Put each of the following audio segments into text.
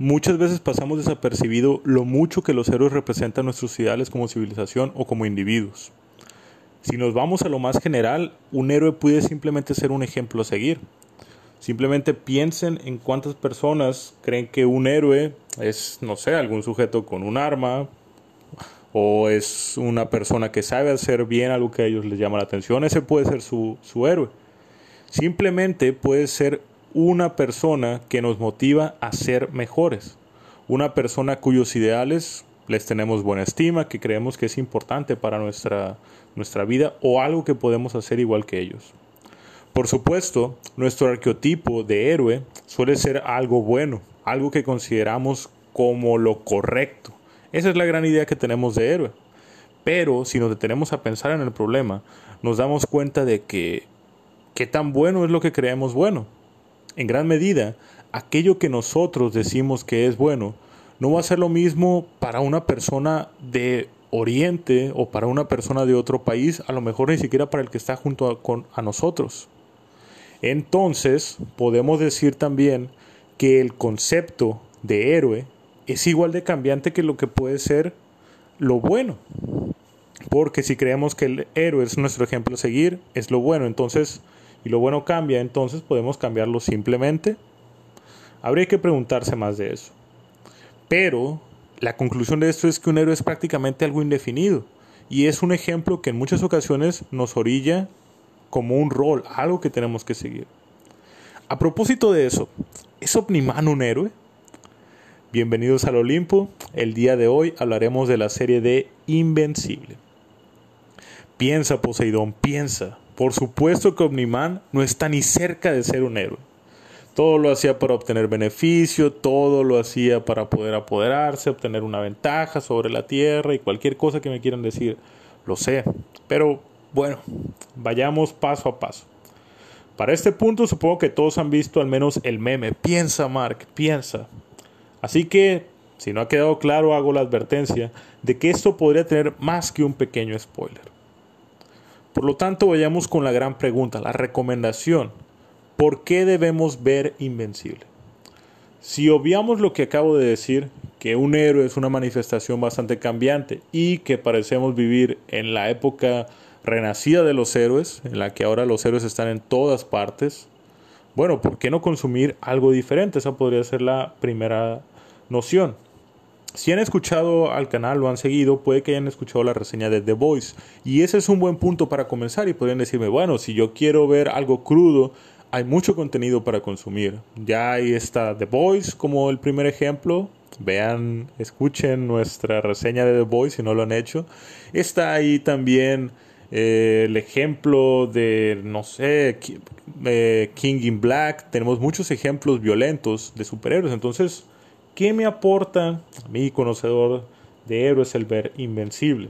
Muchas veces pasamos desapercibido lo mucho que los héroes representan nuestros ideales como civilización o como individuos. Si nos vamos a lo más general, un héroe puede simplemente ser un ejemplo a seguir. Simplemente piensen en cuántas personas creen que un héroe es, no sé, algún sujeto con un arma o es una persona que sabe hacer bien algo que a ellos les llama la atención. Ese puede ser su, su héroe. Simplemente puede ser una persona que nos motiva a ser mejores. Una persona cuyos ideales les tenemos buena estima, que creemos que es importante para nuestra, nuestra vida o algo que podemos hacer igual que ellos. Por supuesto, nuestro arqueotipo de héroe suele ser algo bueno, algo que consideramos como lo correcto. Esa es la gran idea que tenemos de héroe. Pero si nos detenemos a pensar en el problema, nos damos cuenta de que qué tan bueno es lo que creemos bueno. En gran medida, aquello que nosotros decimos que es bueno no va a ser lo mismo para una persona de Oriente o para una persona de otro país, a lo mejor ni siquiera para el que está junto a, nosotros. Entonces, podemos decir también que el concepto de héroe es igual de cambiante que lo que puede ser lo bueno. Porque si creemos que el héroe es nuestro ejemplo a seguir, es lo bueno. Entonces, y lo bueno cambia, entonces podemos cambiarlo simplemente. Habría que preguntarse más de eso. Pero la conclusión de esto es que un héroe es prácticamente algo indefinido. Y es un ejemplo que en muchas ocasiones nos orilla como un rol, algo que tenemos que seguir. A propósito de eso, ¿es Omniman un héroe? Bienvenidos al Olimpo. El día de hoy hablaremos de la serie de Invencible. Piensa, Poseidón, piensa. Por supuesto que Omniman no está ni cerca de ser un héroe. Todo lo hacía para obtener beneficio, todo lo hacía para poder apoderarse, obtener una ventaja sobre la Tierra y cualquier cosa que me quieran decir. Lo sé, pero bueno, vayamos paso a paso. Para este punto supongo que todos han visto al menos el meme. Piensa, Mark, piensa. Así que, si no ha quedado claro, hago la advertencia de que esto podría tener más que un pequeño spoiler. Por lo tanto, vayamos con la gran pregunta, la recomendación. ¿Por qué debemos ver Invencible? Si obviamos lo que acabo de decir, que un héroe es una manifestación bastante cambiante y que parecemos vivir en la época renacida de los héroes, en la que ahora los héroes están en todas partes, bueno, ¿por qué no consumir algo diferente? Esa podría ser la primera noción. Si han escuchado al canal, lo han seguido, puede que hayan escuchado la reseña de The Voice. Y ese es un buen punto para comenzar y podrían decirme, bueno, si yo quiero ver algo crudo, hay mucho contenido para consumir. Ya ahí está The Voice como el primer ejemplo. Vean, escuchen nuestra reseña de The Voice si no lo han hecho. Está ahí también eh, el ejemplo de, no sé, eh, King in Black, tenemos muchos ejemplos violentos de superhéroes. Entonces, ¿qué me aporta a mí, conocedor de héroes, el ver Invencible?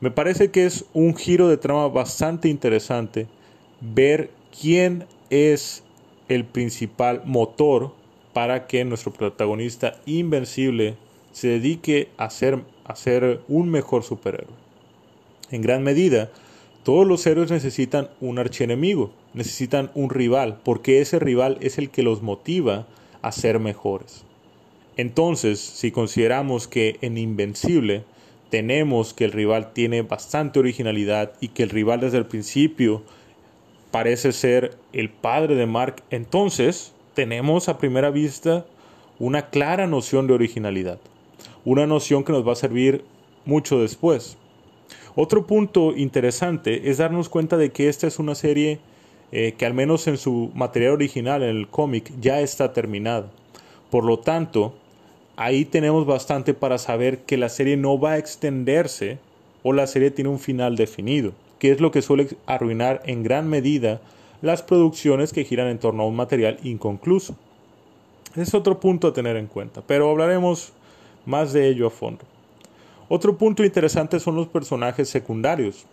Me parece que es un giro de trama bastante interesante ver quién es el principal motor para que nuestro protagonista invencible se dedique a ser, a ser un mejor superhéroe. En gran medida, todos los héroes necesitan un archienemigo, necesitan un rival, porque ese rival es el que los motiva a ser mejores. Entonces, si consideramos que en Invencible tenemos que el rival tiene bastante originalidad y que el rival desde el principio parece ser el padre de Mark, entonces tenemos a primera vista una clara noción de originalidad, una noción que nos va a servir mucho después. Otro punto interesante es darnos cuenta de que esta es una serie eh, que al menos en su material original, en el cómic, ya está terminada. Por lo tanto, ahí tenemos bastante para saber que la serie no va a extenderse o la serie tiene un final definido, que es lo que suele arruinar en gran medida las producciones que giran en torno a un material inconcluso. Es otro punto a tener en cuenta, pero hablaremos más de ello a fondo. Otro punto interesante son los personajes secundarios.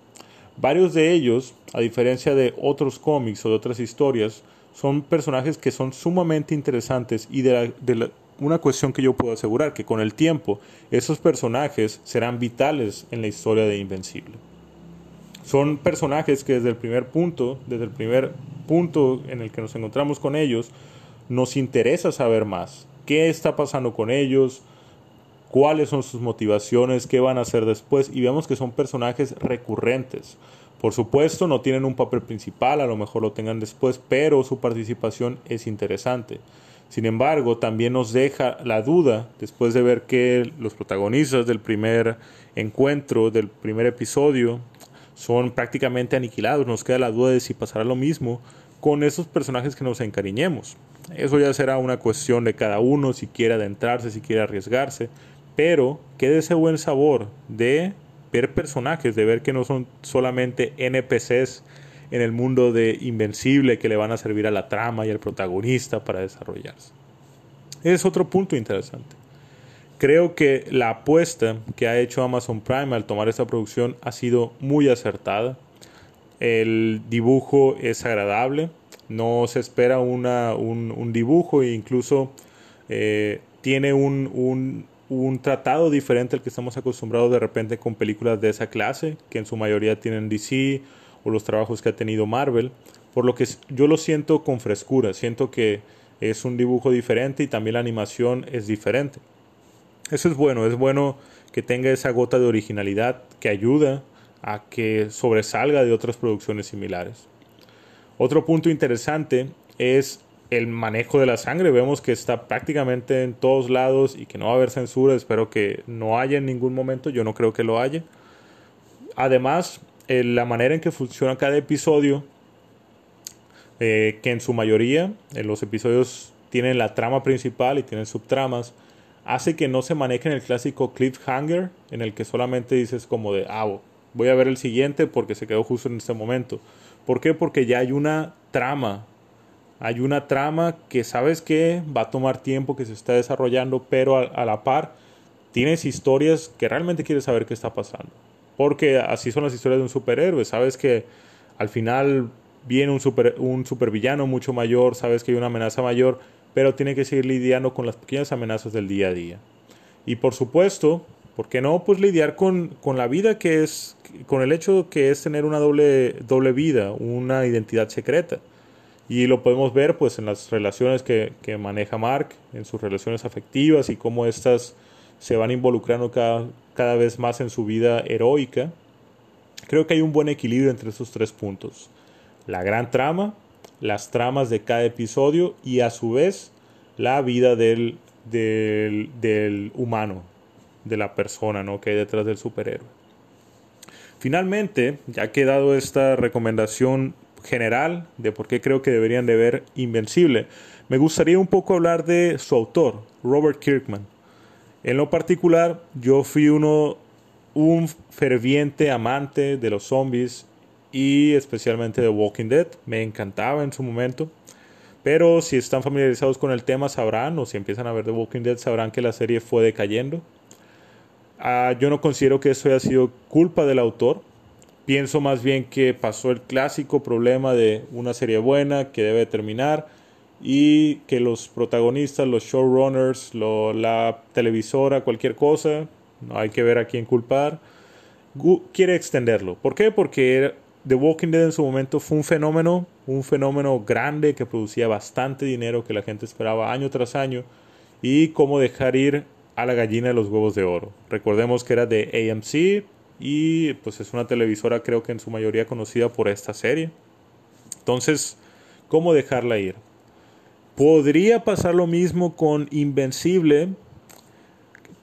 Varios de ellos, a diferencia de otros cómics o de otras historias, son personajes que son sumamente interesantes y de, una cuestión que yo puedo asegurar, que con el tiempo esos personajes serán vitales en la historia de Invencible. Son personajes que desde el primer punto, desde el primer punto en el que nos encontramos con ellos, nos interesa saber más, qué está pasando con ellos, cuáles son sus motivaciones, qué van a hacer después y vemos que son personajes recurrentes. Por supuesto, no tienen un papel principal, a lo mejor lo tengan después, pero su participación es interesante. Sin embargo, también nos deja la duda, después de ver que los protagonistas del primer encuentro, del primer episodio, son prácticamente aniquilados. Nos queda la duda de si pasará lo mismo con esos personajes que nos encariñemos. Eso ya será una cuestión de cada uno, si quiere adentrarse, si quiere arriesgarse, pero quede ese buen sabor de ver personajes, de ver que no son solamente NPCs en el mundo de Invencible que le van a servir a la trama y al protagonista para desarrollarse. Es otro punto interesante. Creo que la apuesta que ha hecho Amazon Prime al tomar esta producción ha sido muy acertada. El dibujo es agradable, no se espera una, un, dibujo e incluso eh, tiene un, un tratado diferente al que estamos acostumbrados de repente con películas de esa clase, que en su mayoría tienen DC o los trabajos que ha tenido Marvel, por lo que yo lo siento con frescura, siento que es un dibujo diferente y también la animación es diferente. Eso es bueno, es bueno que tenga esa gota de originalidad que ayuda a que sobresalga de otras producciones similares. Otro punto interesante es el manejo de la sangre. Vemos que está prácticamente en todos lados y que no va a haber censura. Espero que no haya en ningún momento. Yo no creo que lo haya. Además, eh, la manera en que funciona cada episodio, eh, que en su mayoría en los episodios tienen la trama principal y tienen subtramas, hace que no se maneje en el clásico cliffhanger, en el que solamente dices como de, ah, voy a ver el siguiente porque se quedó justo en este momento. ¿Por qué? Porque ya hay una trama hay una trama que sabes que va a tomar tiempo, que se está desarrollando, pero a, la par tienes historias que realmente quieres saber qué está pasando. Porque así son las historias de un superhéroe. Sabes que al final viene un, super, un supervillano mucho mayor, sabes que hay una amenaza mayor, pero tiene que seguir lidiando con las pequeñas amenazas del día a día. Y por supuesto, ¿por qué no? Pues lidiar con, con la vida que es, con el hecho que es tener una doble, doble vida, una identidad secreta. Y lo podemos ver pues en las relaciones que, maneja Mark, en sus relaciones afectivas y cómo éstas se van involucrando cada, cada vez más en su vida heroica. Creo que hay un buen equilibrio entre esos tres puntos. La gran trama, las tramas de cada episodio y a su vez la vida del, del, del humano, de la persona ¿no? que hay detrás del superhéroe. Finalmente, ya que he esta recomendación general de por qué creo que deberían de ver Invencible, me gustaría un poco hablar de su autor, Robert Kirkman. En lo particular, yo fui uno un ferviente amante de los zombies y especialmente de Walking Dead. Me encantaba en su momento. Pero si están familiarizados con el tema sabrán, o si empiezan a ver The Walking Dead, sabrán que la serie fue decayendo. Ah, yo no considero que eso haya sido culpa del autor. Pienso más bien que pasó el clásico problema de una serie buena que debe terminar y que los protagonistas, los showrunners, la televisora, cualquier cosa, no hay que ver a quién culpar, quiere extenderlo. ¿Por qué? Porque The Walking Dead en su momento fue un fenómeno, un fenómeno grande que producía bastante dinero que la gente esperaba año tras año y cómo dejar ir a la gallina de los huevos de oro. Recordemos que era de AMC, y pues es una televisora creo que en su mayoría conocida por esta serie. Entonces, ¿cómo dejarla ir? Podría pasar lo mismo con Invencible.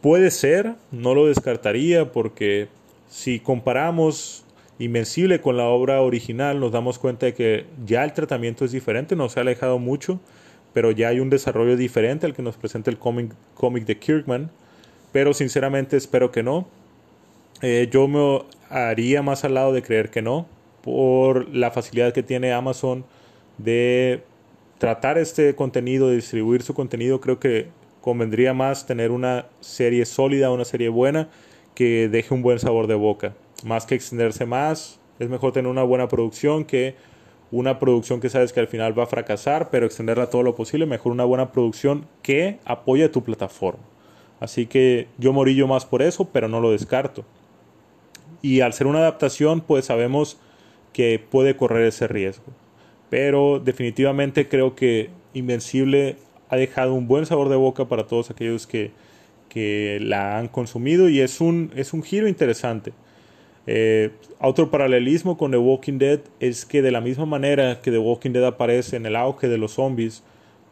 Puede ser, no lo descartaría porque si comparamos Invencible con la obra original nos damos cuenta de que ya el tratamiento es diferente, no se ha alejado mucho, pero ya hay un desarrollo diferente al que nos presenta el cómic, de Kirkman. Pero sinceramente espero que no. Eh, yo me haría más al lado de creer que no, por la facilidad que tiene Amazon de tratar este contenido, distribuir su contenido. Creo que convendría más tener una serie sólida, una serie buena, que deje un buen sabor de boca. Más que extenderse más, es mejor tener una buena producción que una producción que sabes que al final va a fracasar, pero extenderla todo lo posible. Mejor una buena producción que apoye tu plataforma. Así que yo morillo más por eso, pero no lo descarto. Y al ser una adaptación, pues sabemos que puede correr ese riesgo. Pero definitivamente creo que Invencible ha dejado un buen sabor de boca para todos aquellos que, que la han consumido y es un, es un giro interesante. Eh, otro paralelismo con The Walking Dead es que de la misma manera que The Walking Dead aparece en el auge de los zombies,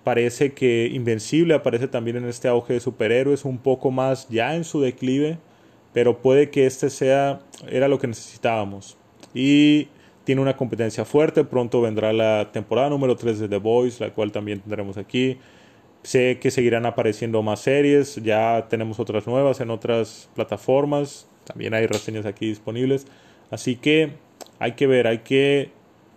parece que Invencible aparece también en este auge de superhéroes, un poco más ya en su declive, pero puede que este sea, era lo que necesitábamos. Y tiene una competencia fuerte, pronto vendrá la temporada número 3 de The Voice, la cual también tendremos aquí. Sé que seguirán apareciendo más series, ya tenemos otras nuevas en otras plataformas, también hay reseñas aquí disponibles. Así que hay que ver, hay que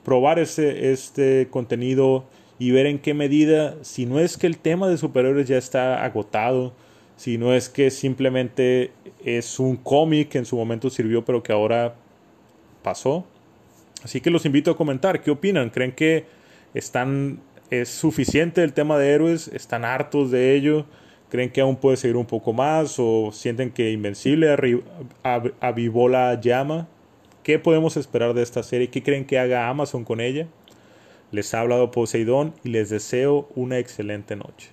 probar este, este contenido y ver en qué medida, si no es que el tema de superhéroes ya está agotado, si no es que simplemente es un cómic que en su momento sirvió pero que ahora pasó. Así que los invito a comentar, ¿qué opinan? ¿Creen que están es suficiente el tema de héroes? ¿Están hartos de ello? ¿Creen que aún puede seguir un poco más o sienten que Invencible avivó la llama? ¿Qué podemos esperar de esta serie? ¿Qué creen que haga Amazon con ella? Les ha hablado Poseidón y les deseo una excelente noche.